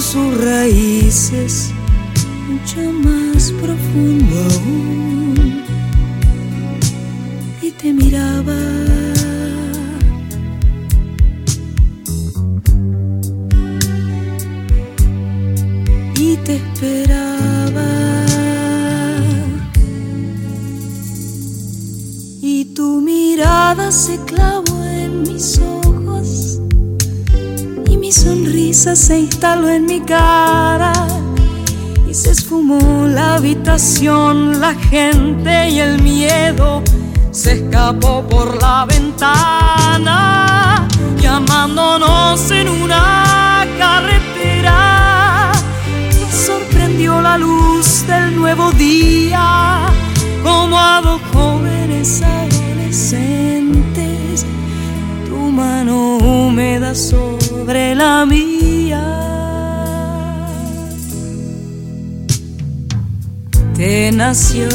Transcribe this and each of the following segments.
Sus raíces mucho más profundo aún y te miraba. y te esperaba. Y tu mirada se clavó en mis ojos mi sonrisa se instaló en mi cara y se esfumó la habitación, la gente y el miedo se escapó por la ventana llamándonos en una carretera. Nos sorprendió la luz del nuevo día como a dos jóvenes adolescentes tu mano húmeda sobre la mía. Te nació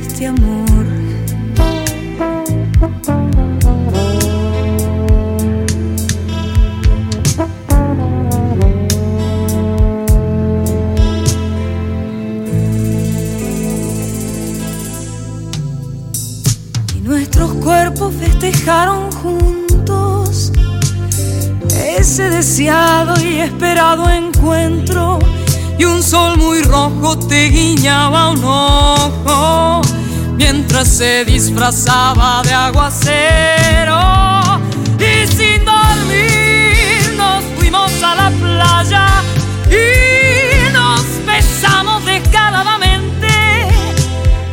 este amor. Y nuestros cuerpos festejaron ese deseado y esperado encuentro y un sol muy rojo te guiñaba un ojo mientras se disfrazaba de aguacero. Y sin dormir nos fuimos a la playa y nos besamos descaradamente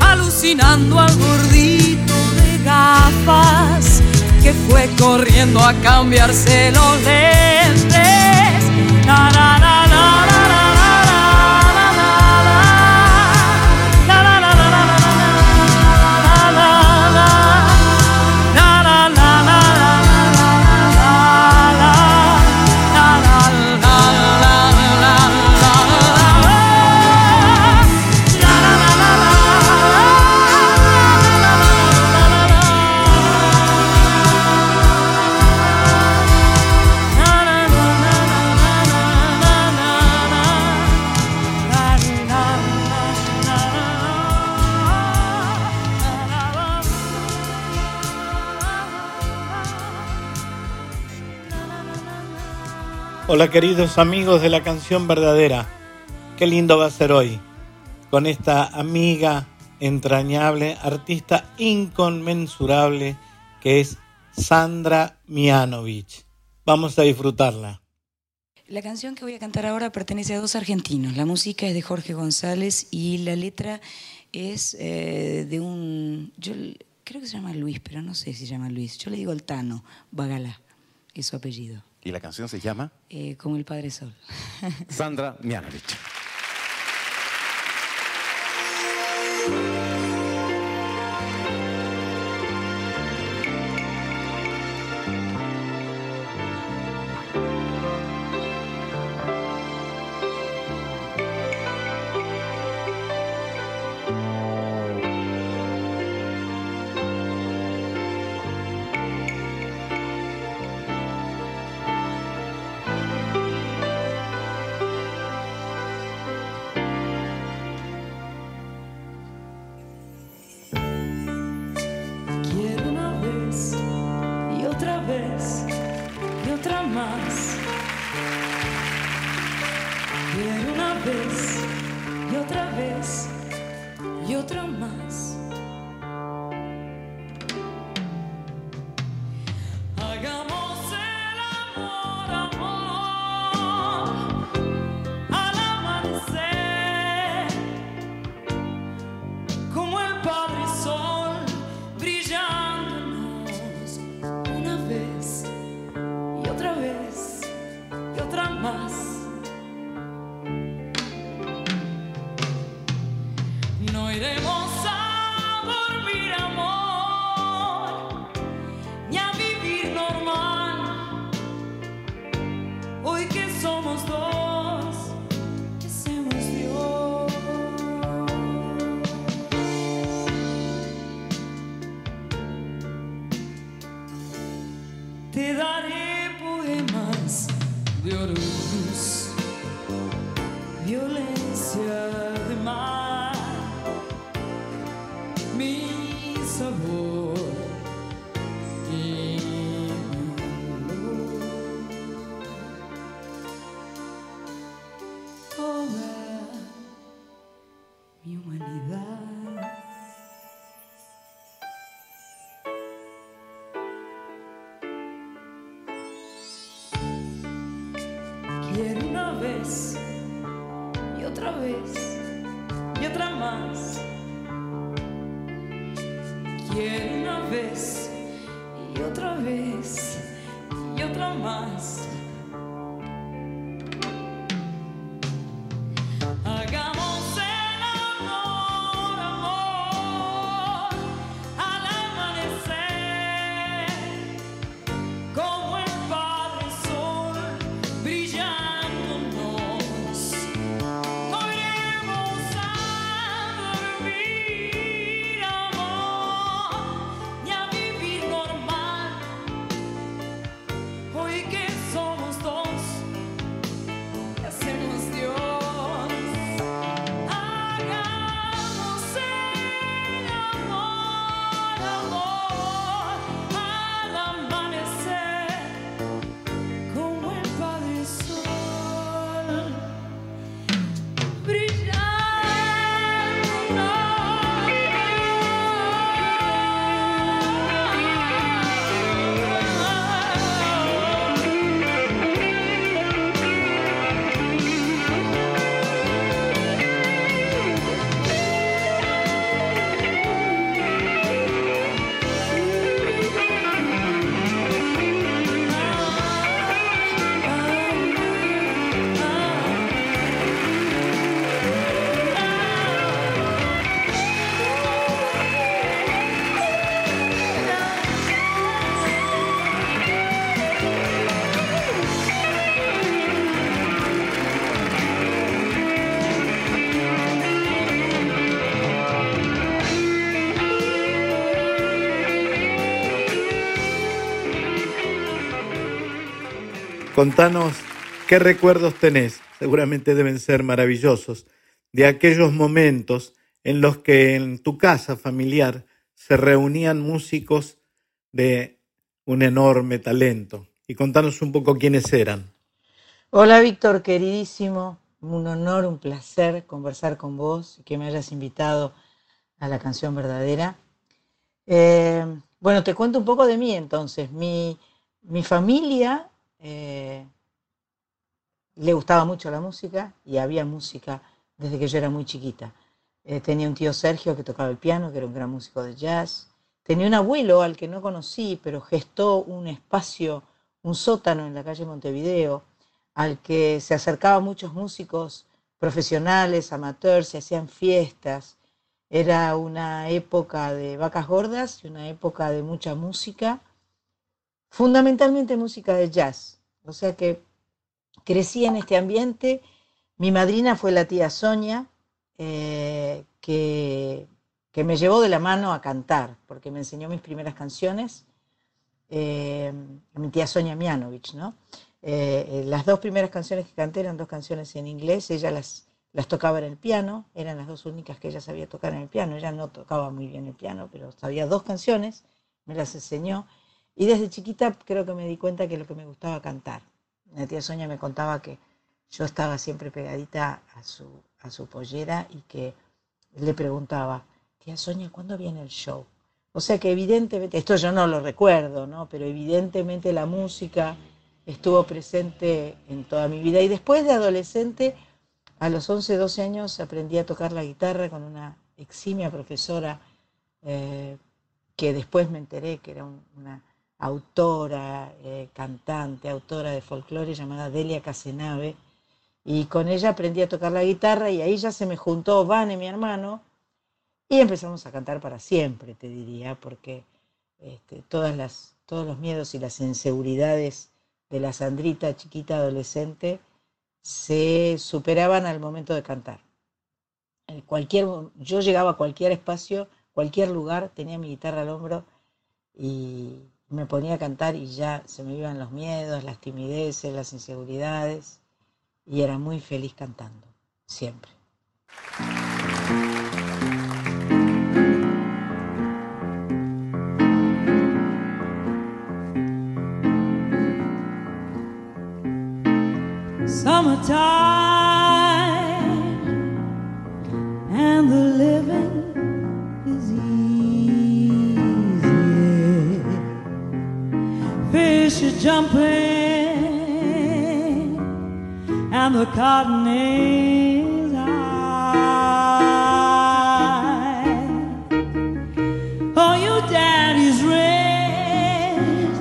alucinando al gordito de gafas que fue corriendo a cambiarse los lentes. Hola queridos amigos de la canción verdadera. Qué lindo va a ser hoy con esta amiga entrañable, artista inconmensurable que es Sandra Mianovich. Vamos a disfrutarla. La canción que voy a cantar ahora pertenece a dos argentinos. La música es de Jorge González y la letra es eh, de un. Yo creo que se llama Luis, pero no sé si se llama Luis. Yo le digo Altano, Bagalá, es su apellido. Y la canción se llama eh, como el Padre Sol. Sandra Mianovich. Quiero una vez y otra vez y otra más. Contanos qué recuerdos tenés, seguramente deben ser maravillosos, de aquellos momentos en los que en tu casa familiar se reunían músicos de un enorme talento. Y contanos un poco quiénes eran. Hola Víctor, queridísimo, un honor, un placer conversar con vos y que me hayas invitado a la canción verdadera. Eh, bueno, te cuento un poco de mí entonces. Mi, mi familia eh, le gustaba mucho la música y había música desde que yo era muy chiquita. Eh, tenía un tío Sergio que tocaba el piano, que era un gran músico de jazz. Tenía un abuelo al que no conocí, pero gestó un espacio, un sótano en la calle Montevideo, al que se acercaban muchos músicos profesionales, amateurs, se hacían fiestas. Era una época de vacas gordas y una época de mucha música, fundamentalmente música de jazz. O sea que crecí en este ambiente. Mi madrina fue la tía Sonia, eh, que, que, me llevó de la mano a cantar, porque me enseñó mis primeras canciones. Eh, mi tía Sonia Mianovich, ¿no? Eh, las dos primeras canciones que canté eran dos canciones en inglés, ella las, las tocaba en el piano, eran las dos únicas que ella sabía tocar en el piano, ella no tocaba muy bien el piano, pero sabía dos canciones, me las enseñó, y desde chiquita creo que me di cuenta que lo que me gustaba cantar. La tía Sonia me contaba que yo estaba siempre pegadita a su, a su pollera y que le preguntaba, tía Sonia, ¿cuándo viene el show? O sea que evidentemente, esto yo no lo recuerdo, ¿no? Pero evidentemente la música estuvo presente en toda mi vida. Y después de adolescente, a los 11, 12 años, aprendí a tocar la guitarra con una eximia profesora eh, que después me enteré que era una autora, eh, cantante, autora de folclore llamada Delia Casenave. Y con ella aprendí a tocar la guitarra y ahí ya se me juntó Vane, mi hermano, y empezamos a cantar para siempre, te diría, porque este, todas las, todos los miedos y las inseguridades de la Sandrita chiquita adolescente se superaban al momento de cantar. En cualquier, yo llegaba a cualquier espacio, cualquier lugar, tenía mi guitarra al hombro y me ponía a cantar y ya se me iban los miedos, las timideces, las inseguridades y era muy feliz cantando, siempre. summertime jumping and the cotton is high. Oh, your daddy's rich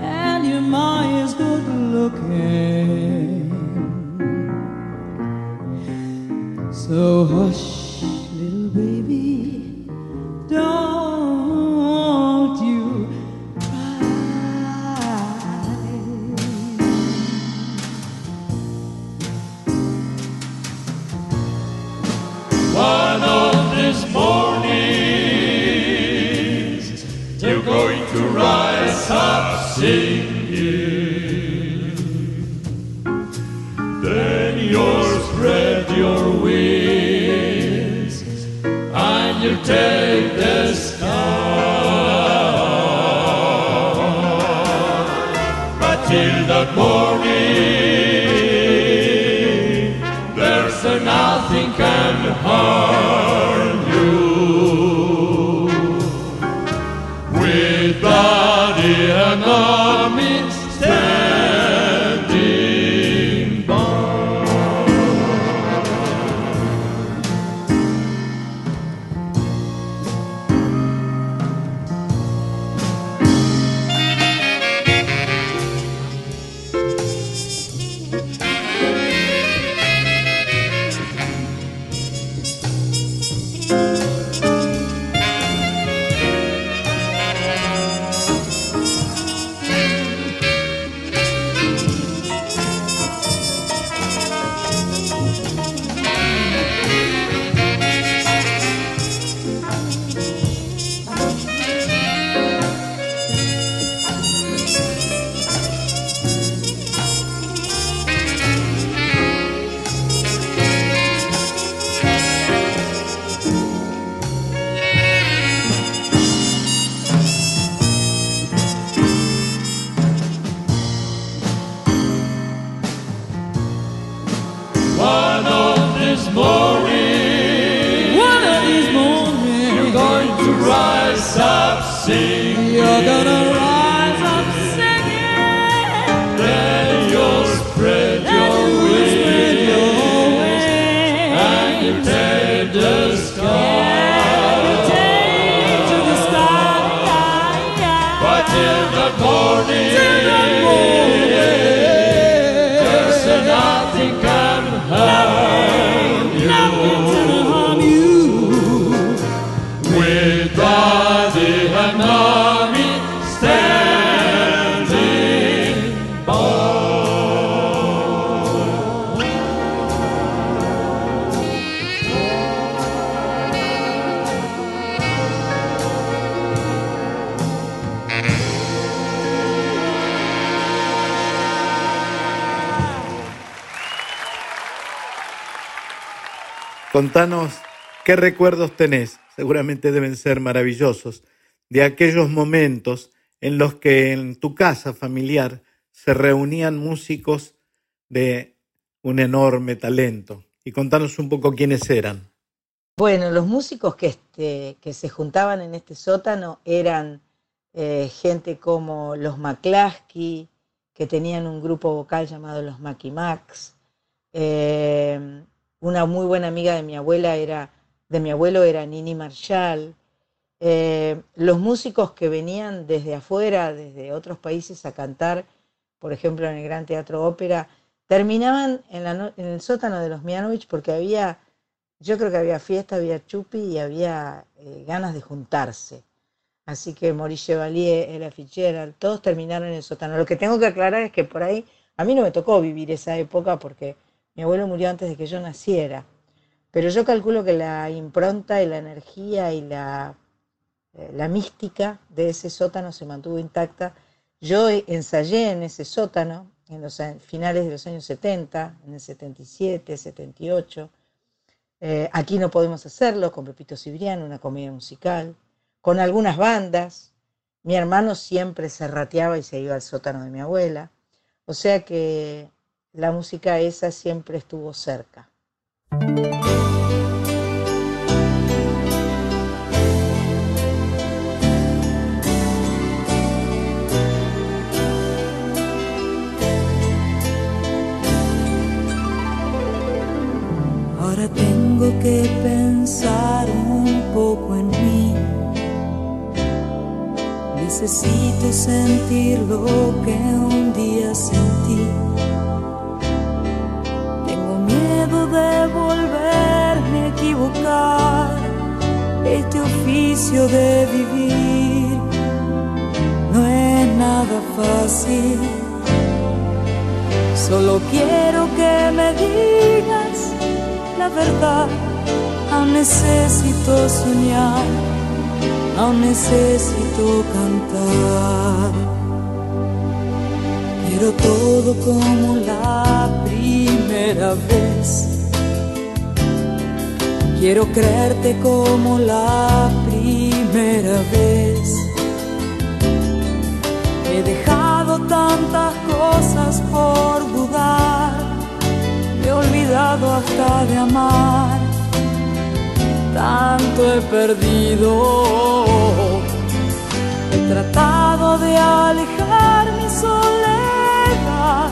and your ma is good looking. So hush, Then you'll spread your wings and you take the sky. But till that morning, does go? Contanos qué recuerdos tenés, seguramente deben ser maravillosos, de aquellos momentos en los que en tu casa familiar se reunían músicos de un enorme talento. Y contanos un poco quiénes eran. Bueno, los músicos que, este, se juntaban en este sótano eran eh, gente como los McClaskey, que tenían un grupo vocal llamado los Macky Max. Una muy buena amiga de mi abuela era, de mi abuelo era Nini Marshall. Eh, los músicos que venían desde afuera, desde otros países a cantar, por ejemplo en el Gran Teatro Ópera, terminaban en, el sótano de los Mianovich porque había, yo creo que había fiesta, había chupi y había eh, ganas de juntarse. Así que Maurice Chevalier, Ella Fitzgerald, todos terminaron en el sótano. Lo que tengo que aclarar es que por ahí, a mí no me tocó vivir esa época porque mi abuelo murió antes de que yo naciera. Pero yo calculo que la impronta y la energía y la eh, la mística de ese sótano se mantuvo intacta. Yo ensayé en ese sótano en los finales de los años 70, en el 77, 78. Eh, aquí no podemos hacerlo con Pepito Cibrián, una comedia musical, con algunas bandas. Mi hermano siempre se rateaba y se iba al sótano de mi abuela. O sea que la música esa siempre estuvo cerca. tengo que pensar un poco en mí. Necesito sentir lo que un día sentí. De volverme a equivocar. Este oficio de vivir no es nada fácil. Solo quiero que me digas la verdad, aún necesito soñar, aún necesito cantar. Quiero todo como la primera vez. Quiero creerte como la primera vez. He dejado tantas cosas por dudar he olvidado hasta de amar, tanto he perdido. He tratado de alejar mi soledad,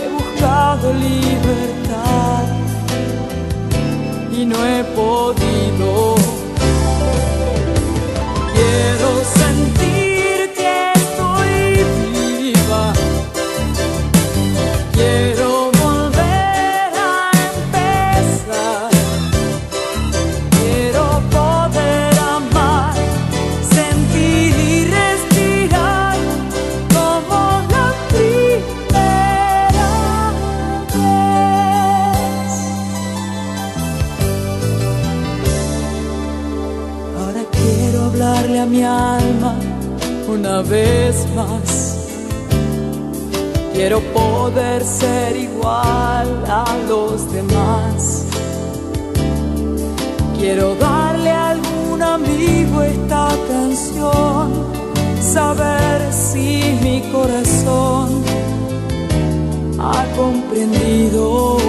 he buscado libertad y no he podido. Saber si mi corazón ha comprendido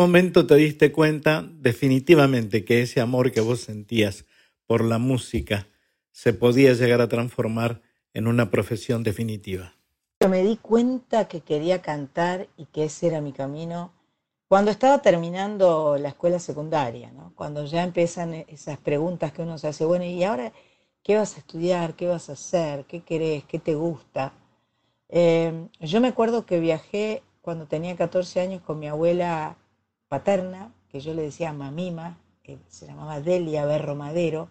momento te diste cuenta definitivamente que ese amor que vos sentías por la música se podía llegar a transformar en una profesión definitiva? Me di cuenta que quería cantar y que ese era mi camino cuando estaba terminando la escuela secundaria, ¿no? cuando ya empiezan esas preguntas que uno se hace, bueno, ¿y ahora qué vas a estudiar? ¿Qué vas a hacer? ¿Qué querés? ¿Qué te gusta? Eh, yo me acuerdo que viajé cuando tenía 14 años con mi abuela paterna, que yo le decía mamima, que se llamaba Delia Berro Madero.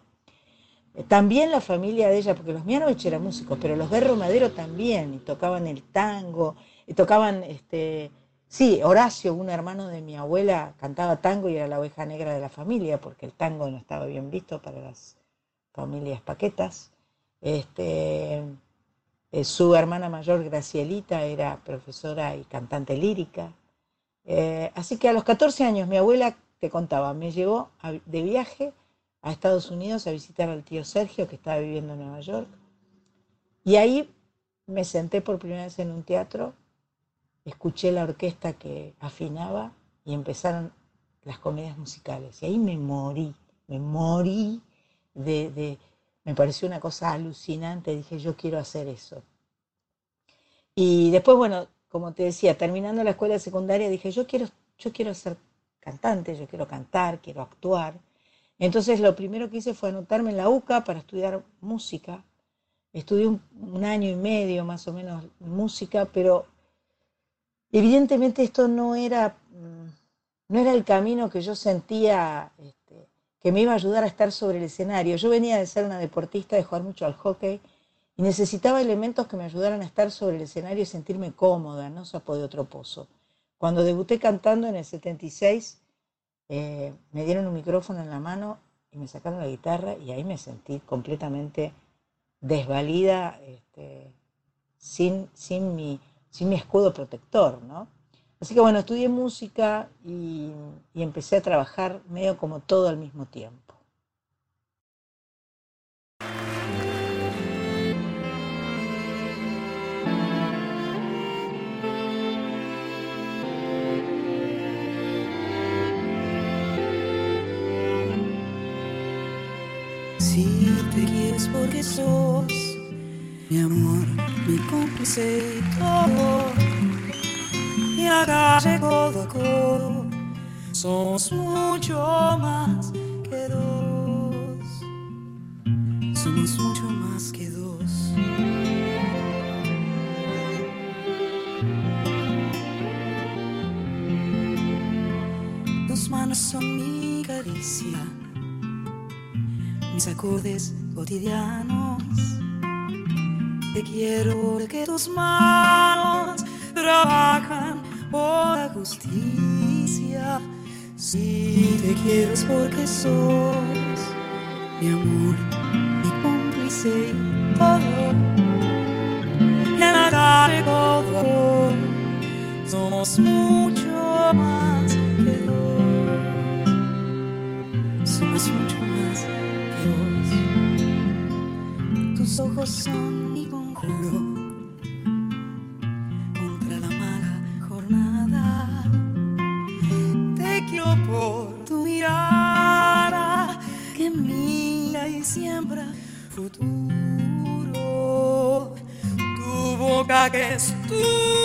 Eh, también la familia de ella, porque los Mianovich eran músicos, pero los Berro Madero también, y tocaban el tango, y tocaban este, Sí, Horacio, un hermano de mi abuela, cantaba tango y era la oveja negra de la familia, porque el tango no estaba bien visto para las familias paquetas. Este, eh, su hermana mayor, Gracielita, era profesora y cantante lírica. Eh, así que a los 14 años mi abuela, te contaba, me llevó de viaje a Estados Unidos a visitar al tío Sergio, que estaba viviendo en Nueva York. Y ahí me senté por primera vez en un teatro escuché la orquesta que afinaba y empezaron las comedias musicales. Y ahí me morí, me morí de, me pareció una cosa alucinante, dije, yo quiero hacer eso. Y después, bueno, como te decía, terminando la escuela secundaria, dije, yo quiero, yo quiero ser cantante, yo quiero cantar, quiero actuar. Entonces lo primero que hice fue anotarme en la UCA para estudiar música. Estudié un año y medio más o menos música, pero Evidentemente esto no era, mm, no era el camino que yo sentía este, que me iba a ayudar a estar sobre el escenario. Yo venía de ser una deportista, de jugar mucho al hockey, y necesitaba elementos que me ayudaran a estar sobre el escenario y sentirme cómoda, no sapo de otro pozo. Cuando debuté cantando en el 76, eh, me dieron un micrófono en la mano y me sacaron la guitarra y ahí me sentí completamente desvalida, este, sin, sin mi sin mi escudo protector, ¿no? Así que bueno, estudié música y, y empecé a trabajar medio como todo al mismo tiempo. Si te quieres porque sos mi amor, mi cómplice y todo. Y acá codo a codo, somos mucho más que dos. Somos mucho más que dos. Tus manos son mi caricia, mis acordes cotidianos te quiero porque tus manos trabajan por la justicia. Si te quiero es porque sos mi amor, mi cómplice todo. En la calle todo somos mucho Tus ojos son contra la mala jornada. Te quiero por tu mirada que mira y siembra futuro. Tu boca que es tuya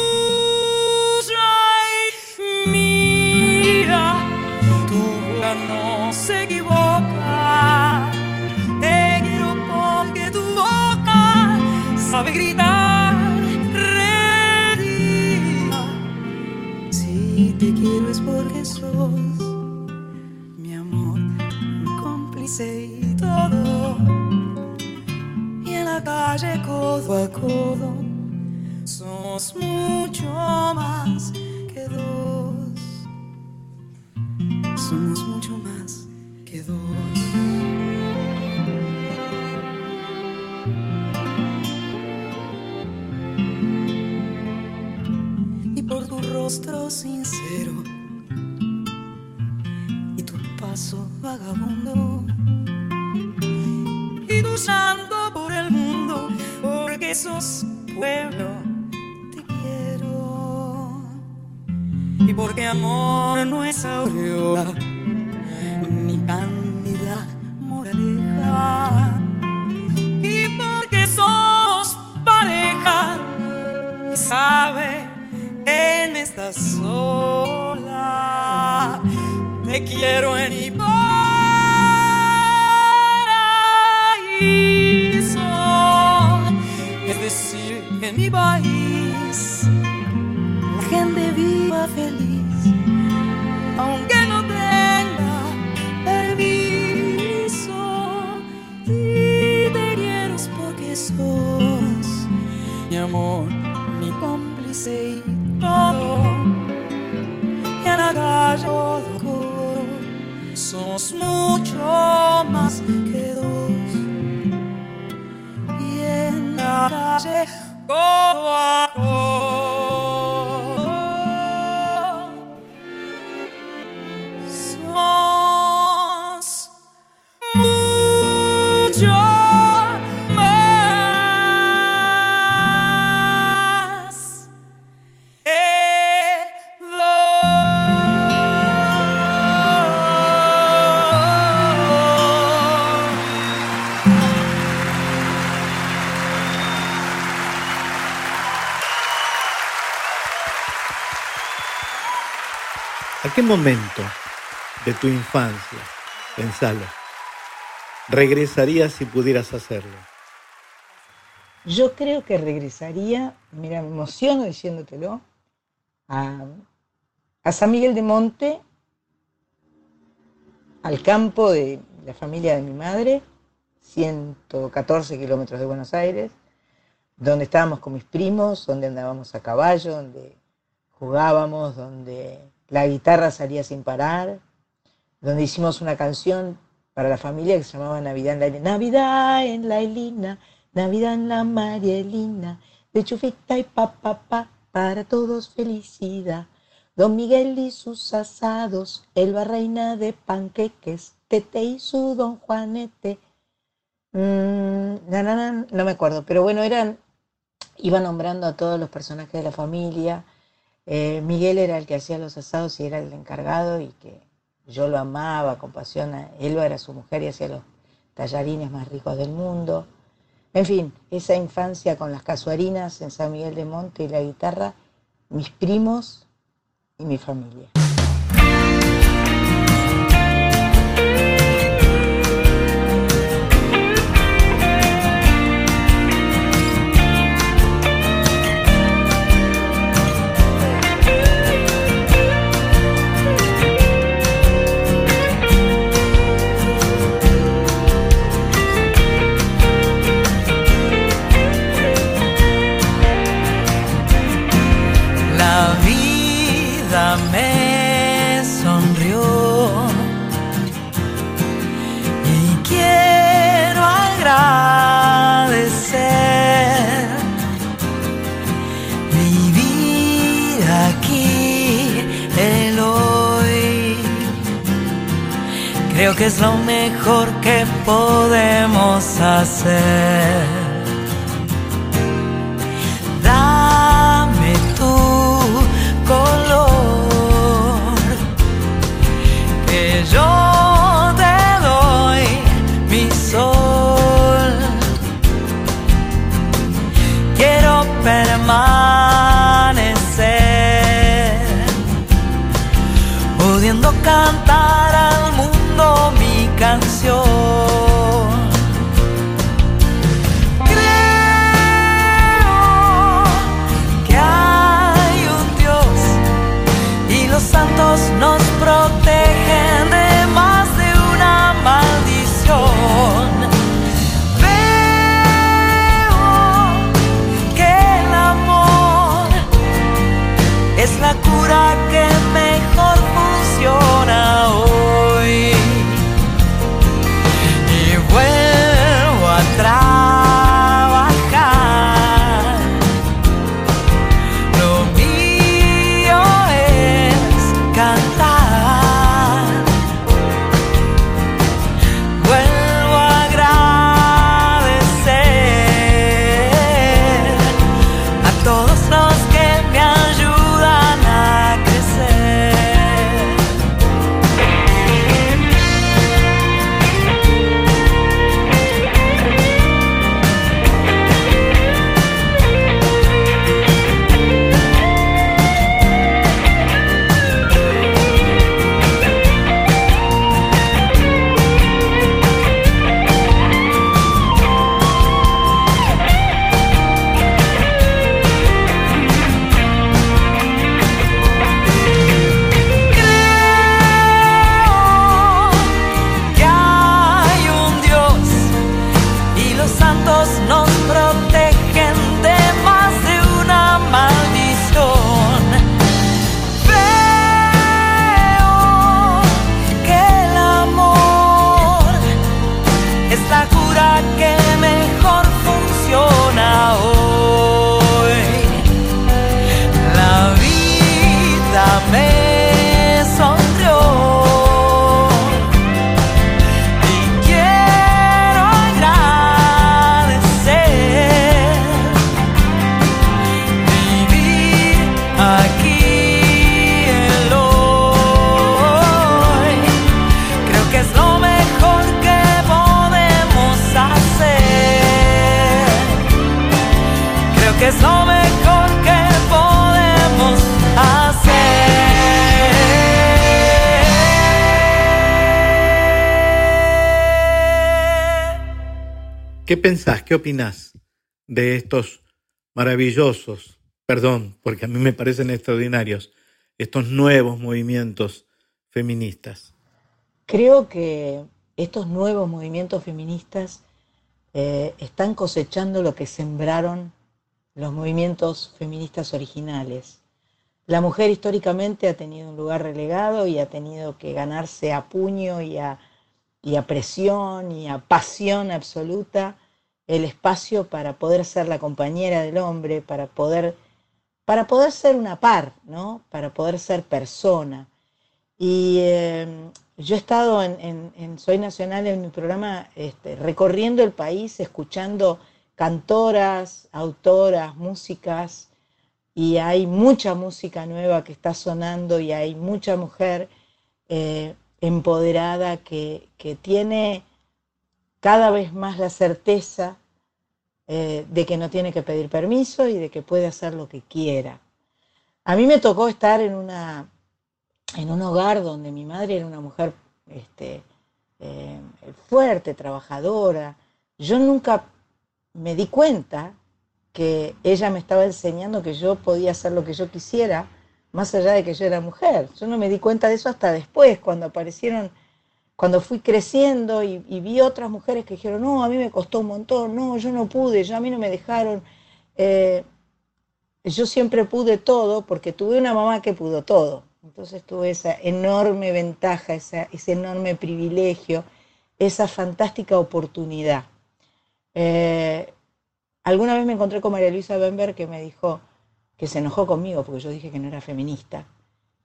codo somos mucho más que dos. Somos mucho más que dos. Porque sos pueblo te quiero. Y porque amor no es aureola ni cándida moraleja. Y porque somos pareja sabe que me estás sola. Te quiero en mi en mi país. La gente viva feliz aunque no tenga permiso. Y te quiero porque sos mi amor mi cómplice y todo. Y en la calle todo somos mucho más que dos. Y en la calle codo a momento de tu infancia, pensalo, regresarías si pudieras hacerlo? Yo creo que regresaría, mira, me emociono diciéndotelo, a, a San Miguel de Monte, al campo de la familia de mi madre, 114 kilómetros de Buenos Aires, donde estábamos con mis primos, donde andábamos a caballo, donde jugábamos, donde la guitarra salía sin parar, donde hicimos una canción para la familia que se llamaba Navidad en la Ilina. Navidad en la Ilina, Navidad en la Marielina, de chufita y papá, pa, para todos felicidad. Don Miguel y sus asados, Elba reina de panqueques, Tete y su don Juanete. Mm, no me acuerdo, pero bueno, eran, iba nombrando a todos los personajes de la familia. Eh, Miguel era el que hacía los asados y era el encargado y que yo lo amaba con pasión. Elba era su mujer y hacía los tallarines más ricos del mundo. En fin, esa infancia con las casuarinas en San Miguel de Monte y la guitarra, mis primos y mi familia. Es lo mejor que podemos hacer. ¿Qué pensás, qué opinás de estos maravillosos, perdón, porque a mí me parecen extraordinarios, estos nuevos movimientos feministas? Creo que estos nuevos movimientos feministas eh, están cosechando lo que sembraron los movimientos feministas originales. La mujer históricamente ha tenido un lugar relegado y ha tenido que ganarse a puño y a, y a presión y a pasión absoluta el espacio para poder ser la compañera del hombre, para poder, para poder ser una par, ¿no? para poder ser persona. Y eh, yo he estado en, Soy Nacional en mi programa este, recorriendo el país, escuchando cantoras, autoras, músicas, y hay mucha música nueva que está sonando y hay mucha mujer eh, empoderada que, tiene cada vez más la certeza eh, de que no tiene que pedir permiso y de que puede hacer lo que quiera. A mí me tocó estar en, una, en un hogar donde mi madre era una mujer este, eh, fuerte, trabajadora. Yo nunca me di cuenta que ella me estaba enseñando que yo podía hacer lo que yo quisiera, más allá de que yo era mujer. Yo no me di cuenta de eso hasta después, cuando aparecieron, cuando fui creciendo y, vi otras mujeres que dijeron, no, a mí me costó un montón, no, yo no pude, yo a mí no me dejaron. Eh, yo siempre pude todo porque tuve una mamá que pudo todo. Entonces tuve esa enorme ventaja, ese enorme privilegio, esa fantástica oportunidad. Eh, alguna vez me encontré con María Luisa Bember que me dijo que se enojó conmigo porque yo dije que no era feminista.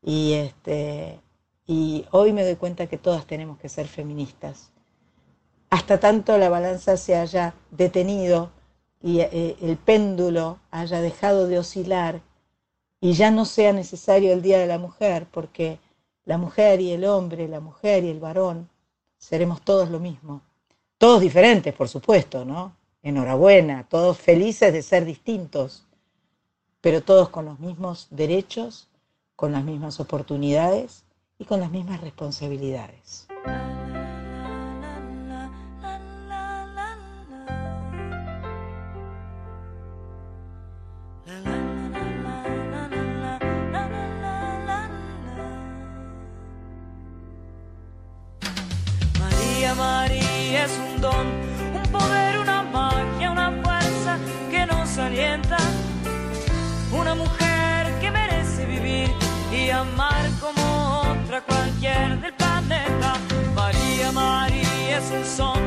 Y, este, y hoy me doy cuenta que todas tenemos que ser feministas. Hasta tanto la balanza se haya detenido y eh, el péndulo haya dejado de oscilar y ya no sea necesario el Día de la Mujer, porque la mujer y el hombre, la mujer y el varón, seremos todos lo mismo. Todos diferentes, por supuesto, ¿no? Enhorabuena, todos felices de ser distintos, pero todos con los mismos derechos, con las mismas oportunidades y con las mismas responsabilidades. María, María es un don María, María es el son,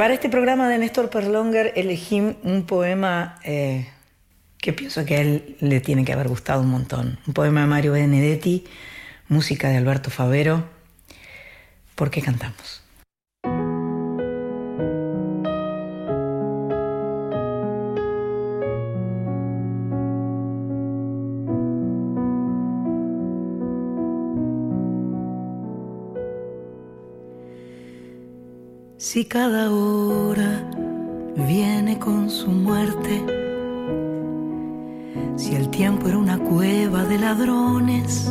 para este programa de Néstor Perlonger elegí un poema eh, que pienso que a él le tiene que haber gustado un montón. Un poema de Mario Benedetti, música de Alberto Favero. ¿Por qué cantamos? Si cada hora viene con su muerte, si el tiempo era una cueva de ladrones,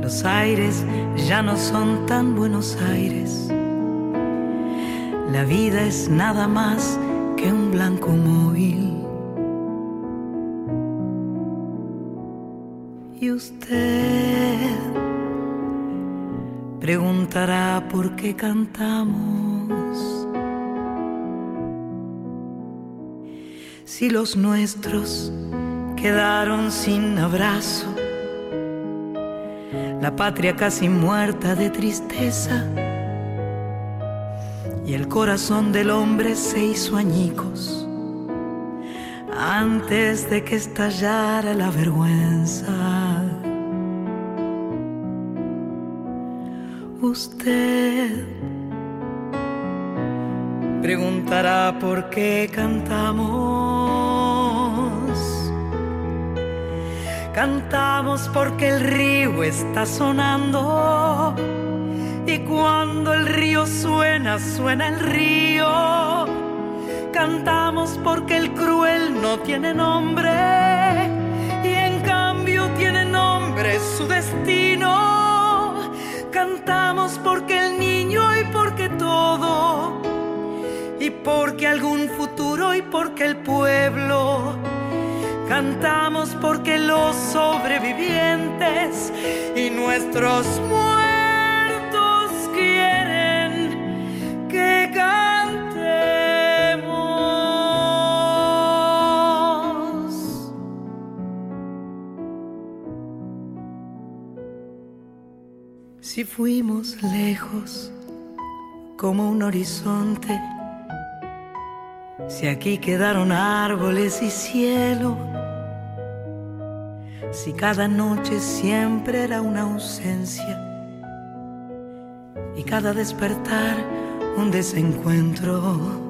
los aires ya no son tan buenos aires. La vida es nada más que un blanco móvil. Y usted preguntará por qué cantamos. Si los nuestros quedaron sin abrazo, la patria casi muerta de tristeza, y el corazón del hombre se hizo añicos antes de que estallara la vergüenza. Usted preguntará por qué cantamos. Cantamos porque el río está sonando y cuando el río suena, suena el río. Cantamos porque el cruel no tiene nombre y en cambio tiene nombre su destino Cantamos porque el niño y porque todo, y porque algún futuro y porque el pueblo. Cantamos porque los sobrevivientes y nuestros muertos Si fuimos lejos como un horizonte, si aquí quedaron árboles y cielo, si cada noche siempre era una ausencia y cada despertar un desencuentro.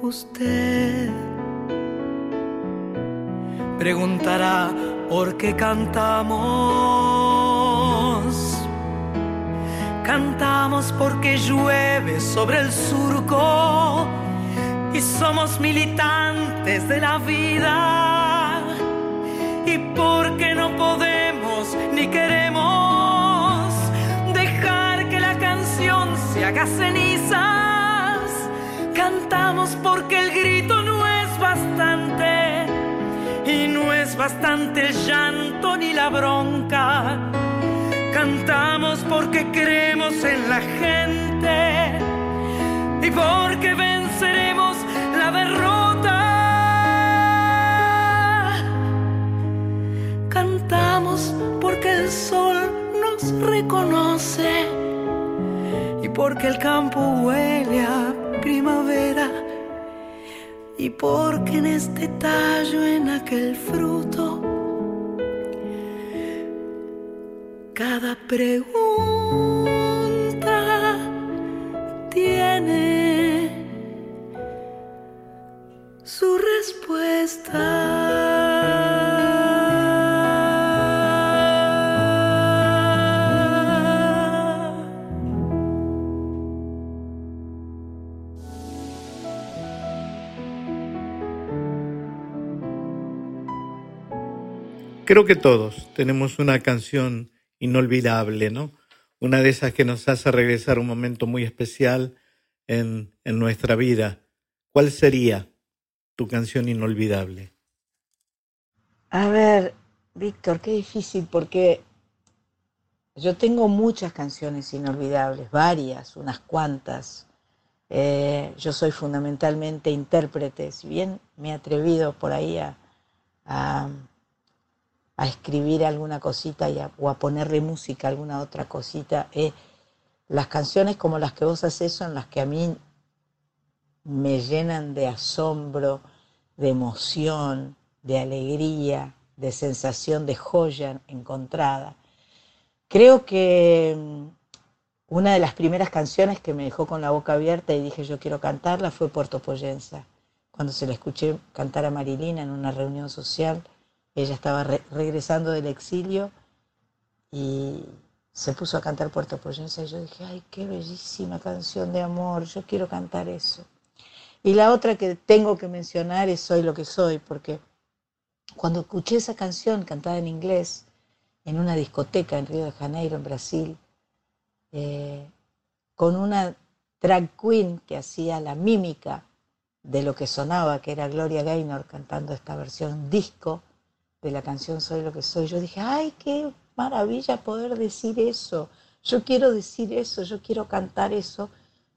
Usted preguntará por qué cantamos. Cantamos porque llueve sobre el surco y somos militantes de la vida. Y porque no podemos ni queremos dejar que la canción se haga cenizas. Cantamos porque el grito bastante el llanto ni la bronca. Cantamos porque creemos en la gente y porque venceremos la derrota. Cantamos porque el sol nos reconoce y porque el campo huele a primavera y porque en este tallo, en aquel fruto, cada pregunta Creo que todos tenemos una canción inolvidable, ¿no? Una de esas que nos hace regresar un momento muy especial en, en nuestra vida. ¿Cuál sería tu canción inolvidable? A ver, Víctor, qué difícil porque yo tengo muchas canciones inolvidables, varias, unas cuantas. Eh, yo soy fundamentalmente intérprete, si bien me he atrevido por ahí a a escribir alguna cosita y o a ponerle música a alguna otra cosita. Eh, las canciones como las que vos haces son las que a mí me llenan de asombro, de emoción, de alegría, de sensación de joya encontrada. Creo que mm, una de las primeras canciones que me dejó con la boca abierta y dije yo quiero cantarla fue Puerto Poyenza. Cuando se la escuché cantar a Marilina en una reunión social, ella estaba regresando del exilio y se puso a cantar Puerto Poyenza y yo dije, ay, qué bellísima canción de amor, yo quiero cantar eso. Y la otra que tengo que mencionar es Soy lo que soy, porque cuando escuché esa canción cantada en inglés en una discoteca en Río de Janeiro, en Brasil, eh, con una drag queen que hacía la mímica de lo que sonaba, que era Gloria Gaynor cantando esta versión disco de la canción Soy lo que soy, yo dije, ay, qué maravilla poder decir eso, yo quiero decir eso, yo quiero cantar eso,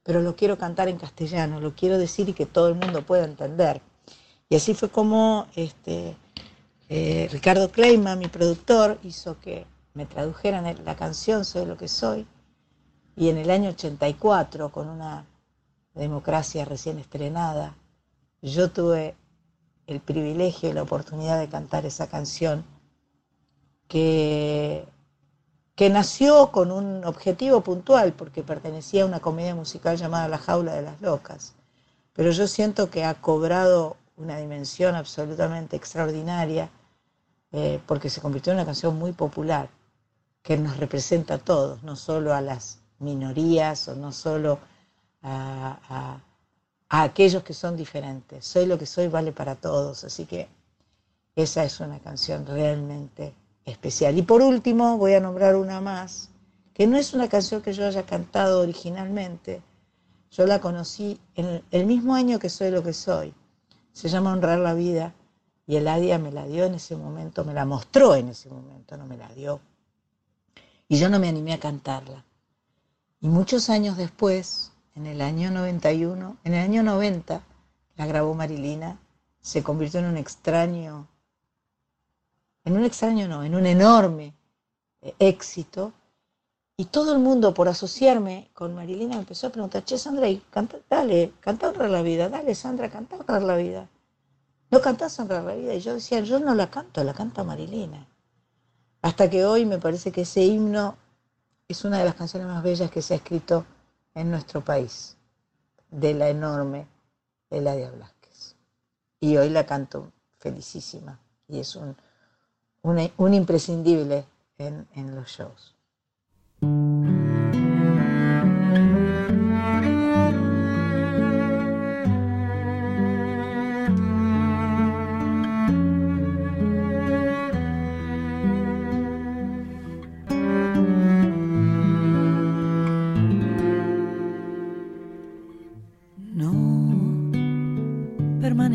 pero lo quiero cantar en castellano, lo quiero decir y que todo el mundo pueda entender. Y así fue como este, eh, Ricardo Kleima, mi productor, hizo que me tradujeran la canción Soy lo que soy. Y en el año 84, con una democracia recién estrenada, yo tuve el privilegio y la oportunidad de cantar esa canción que, que nació con un objetivo puntual, porque pertenecía a una comedia musical llamada La Jaula de las Locas. Pero yo siento que ha cobrado una dimensión absolutamente extraordinaria, eh, porque se convirtió en una canción muy popular, que nos representa a todos, no solo a las minorías o no solo a, a aquellos que son diferentes. Soy lo que soy vale para todos, así que esa es una canción realmente especial. Y por último voy a nombrar una más, que no es una canción que yo haya cantado originalmente, yo la conocí en el mismo año que Soy lo que soy. Se llama Honrar la Vida y el Adia me la dio en ese momento, me la mostró en ese momento, no me la dio. Y yo no me animé a cantarla. Y muchos años después, en el año 91, en el año 90, la grabó Marilina, se convirtió en un extraño, en un extraño no, en un enorme eh, éxito. Y todo el mundo, por asociarme con Marilina, empezó a preguntar, che, Sandra, canta, dale, canta honrar la vida, dale, Sandra, canta honrar la vida. ¿No cantás honrar la vida? Y yo decía, yo no la canto, la canta Marilina. Hasta que hoy me parece que ese himno es una de las canciones más bellas que se ha escrito en nuestro país, de la enorme Eladia Blasquez. Y hoy la canto felicísima y es un, un, imprescindible en, en los shows.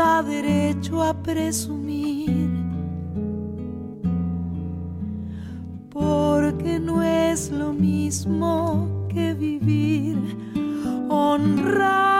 da derecho a presumir, porque no es lo mismo que vivir, honrar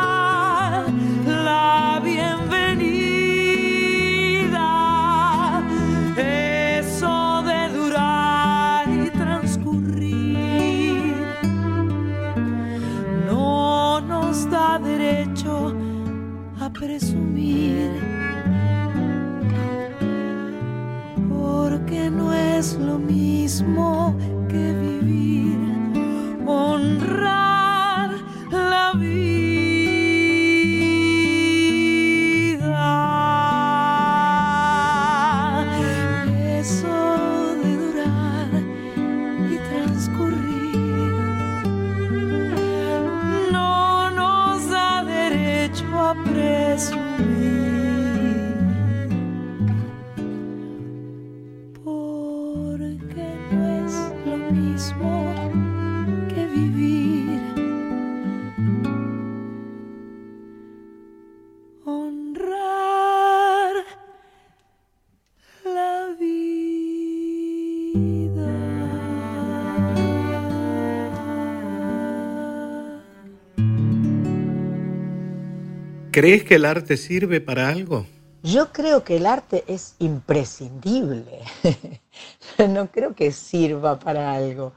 ¿Crees que el arte sirve para algo? Yo creo que el arte es imprescindible. no creo que sirva para algo.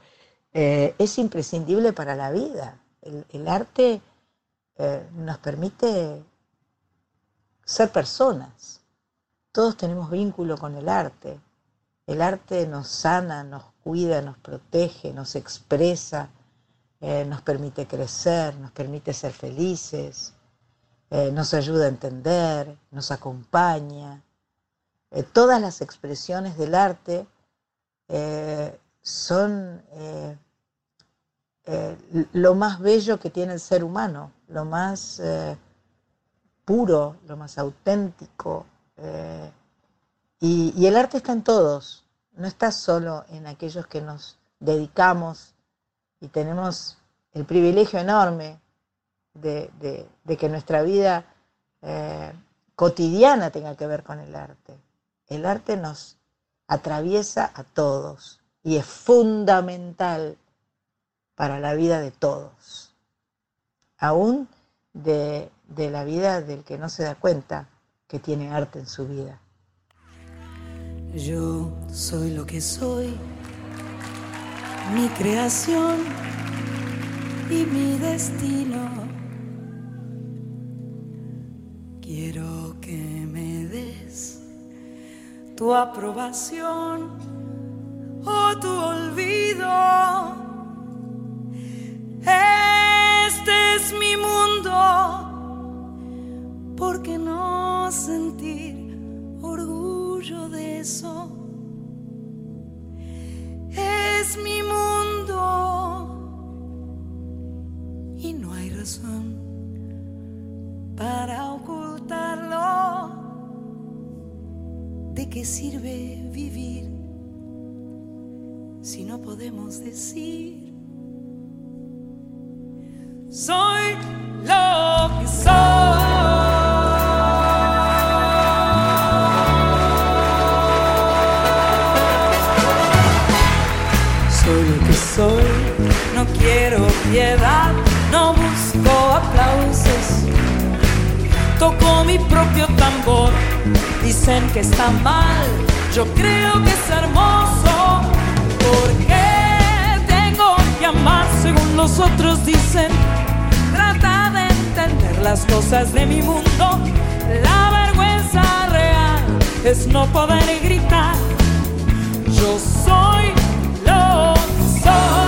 Eh, es imprescindible para la vida. El, arte eh, nos permite ser personas. Todos tenemos vínculo con el arte. El arte nos sana, nos cuida, nos protege, nos expresa, eh, nos permite crecer, nos permite ser felices, eh, nos ayuda a entender, nos acompaña. Eh, todas las expresiones del arte eh, son lo más bello que tiene el ser humano, lo más puro, lo más auténtico. y el arte está en todos, no está solo en aquellos que nos dedicamos y tenemos el privilegio enorme de, de- que nuestra vida eh, cotidiana tenga que ver con el arte. El arte nos atraviesa a todos y es fundamental para la vida de todos, aún de, de la vida del que no se da cuenta que tiene arte en su vida. Yo soy lo que soy, mi creación y mi destino. Quiero que me des tu aprobación o tu olvido. Este es mi mundo, ¿por qué no sentir orgullo de eso? Es mi mundo y no hay razón para ocultarlo. ¿De qué sirve vivir si no podemos decir? Soy lo que soy. Soy lo que soy, no quiero piedad, no busco aplausos. Toco mi propio tambor, dicen que está mal, yo creo que es hermoso. Porque tengo que amar según los otros dicen. Trata de entender las cosas de mi mundo. La vergüenza real es no poder gritar. Yo soy lo soy.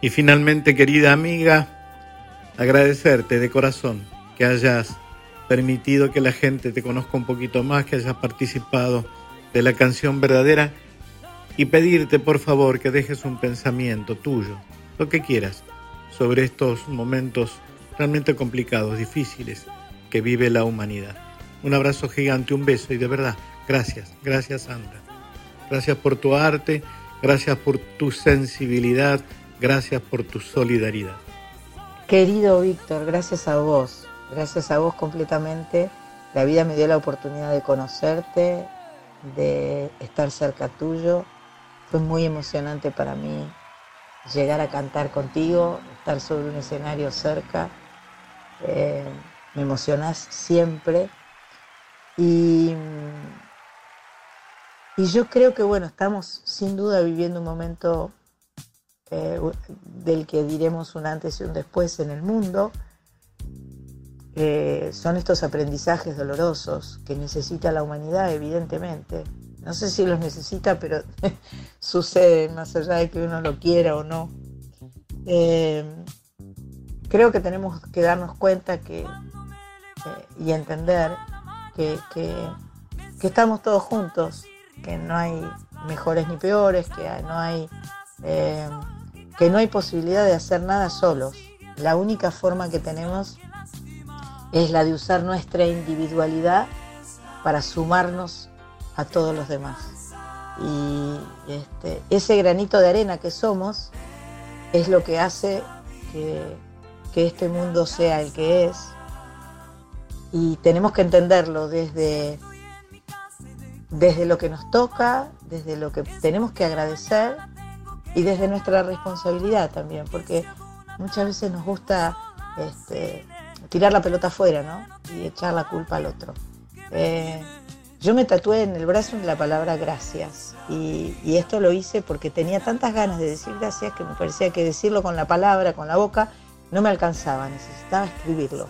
Y finalmente, querida amiga, agradecerte de corazón que hayas permitido que la gente te conozca un poquito más, que hayas participado de la canción verdadera y pedirte por favor que dejes un pensamiento tuyo, lo que quieras, sobre estos momentos realmente complicados, difíciles que vive la humanidad. Un abrazo gigante, un beso y de verdad, gracias, gracias Sandra. Gracias por tu arte, gracias por tu sensibilidad, gracias por tu solidaridad. Querido Víctor, gracias a vos, gracias a vos completamente. La vida me dio la oportunidad de conocerte, de estar cerca tuyo. Fue muy emocionante para mí llegar a cantar contigo, estar sobre un escenario cerca. Eh, me emocionás siempre. Y, y, yo creo que, bueno, estamos sin duda viviendo un momento eh, del que diremos un antes y un después en el mundo. Eh, son estos aprendizajes dolorosos que necesita la humanidad, evidentemente. No sé si los necesita, pero suceden más allá de que uno lo quiera o no. Eh, creo que tenemos que darnos cuenta que, y entender que, estamos todos juntos, que no hay mejores ni peores, que no hay, que no hay posibilidad de hacer nada solos. La única forma que tenemos es la de usar nuestra individualidad para sumarnos a todos los demás. Y este, ese granito de arena que somos es lo que hace que, que este mundo sea el que es. Y tenemos que entenderlo desde, desde lo que nos toca, desde lo que tenemos que agradecer y desde nuestra responsabilidad también, porque muchas veces nos gusta este, tirar la pelota afuera, ¿no? Y echar la culpa al otro. Eh, yo me tatué en el brazo la palabra gracias y, esto lo hice porque tenía tantas ganas de decir gracias que me parecía que decirlo con la palabra, con la boca, no me alcanzaba, necesitaba escribirlo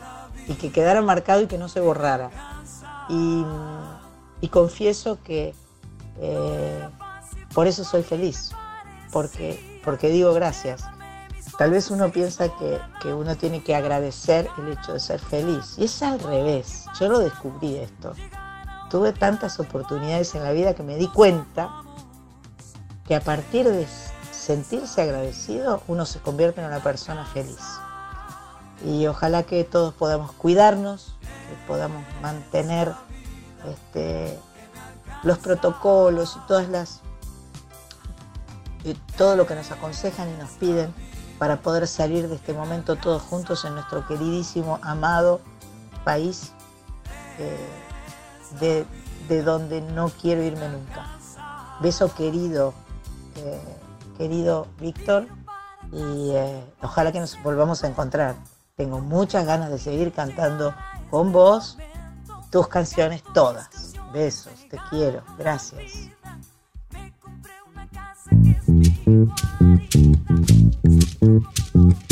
y que quedara marcado y que no se borrara. Y, confieso que eh, por eso soy feliz, porque, porque digo gracias. Tal vez uno piensa que, que, uno tiene que agradecer el hecho de ser feliz. Y es al revés. Yo lo descubrí esto tuve tantas oportunidades en la vida que me di cuenta que a partir de sentirse agradecido uno se convierte en una persona feliz. Y ojalá que todos podamos cuidarnos, que podamos mantener este, los protocolos y todas las y todo lo que nos aconsejan y nos piden para poder salir de este momento todos juntos en nuestro queridísimo, amado país. Eh, de, donde no quiero irme nunca. Beso querido, eh, querido Víctor, y eh, ojalá que nos volvamos a encontrar. Tengo muchas ganas de seguir cantando con vos tus canciones todas. Besos, te quiero, gracias. Bye.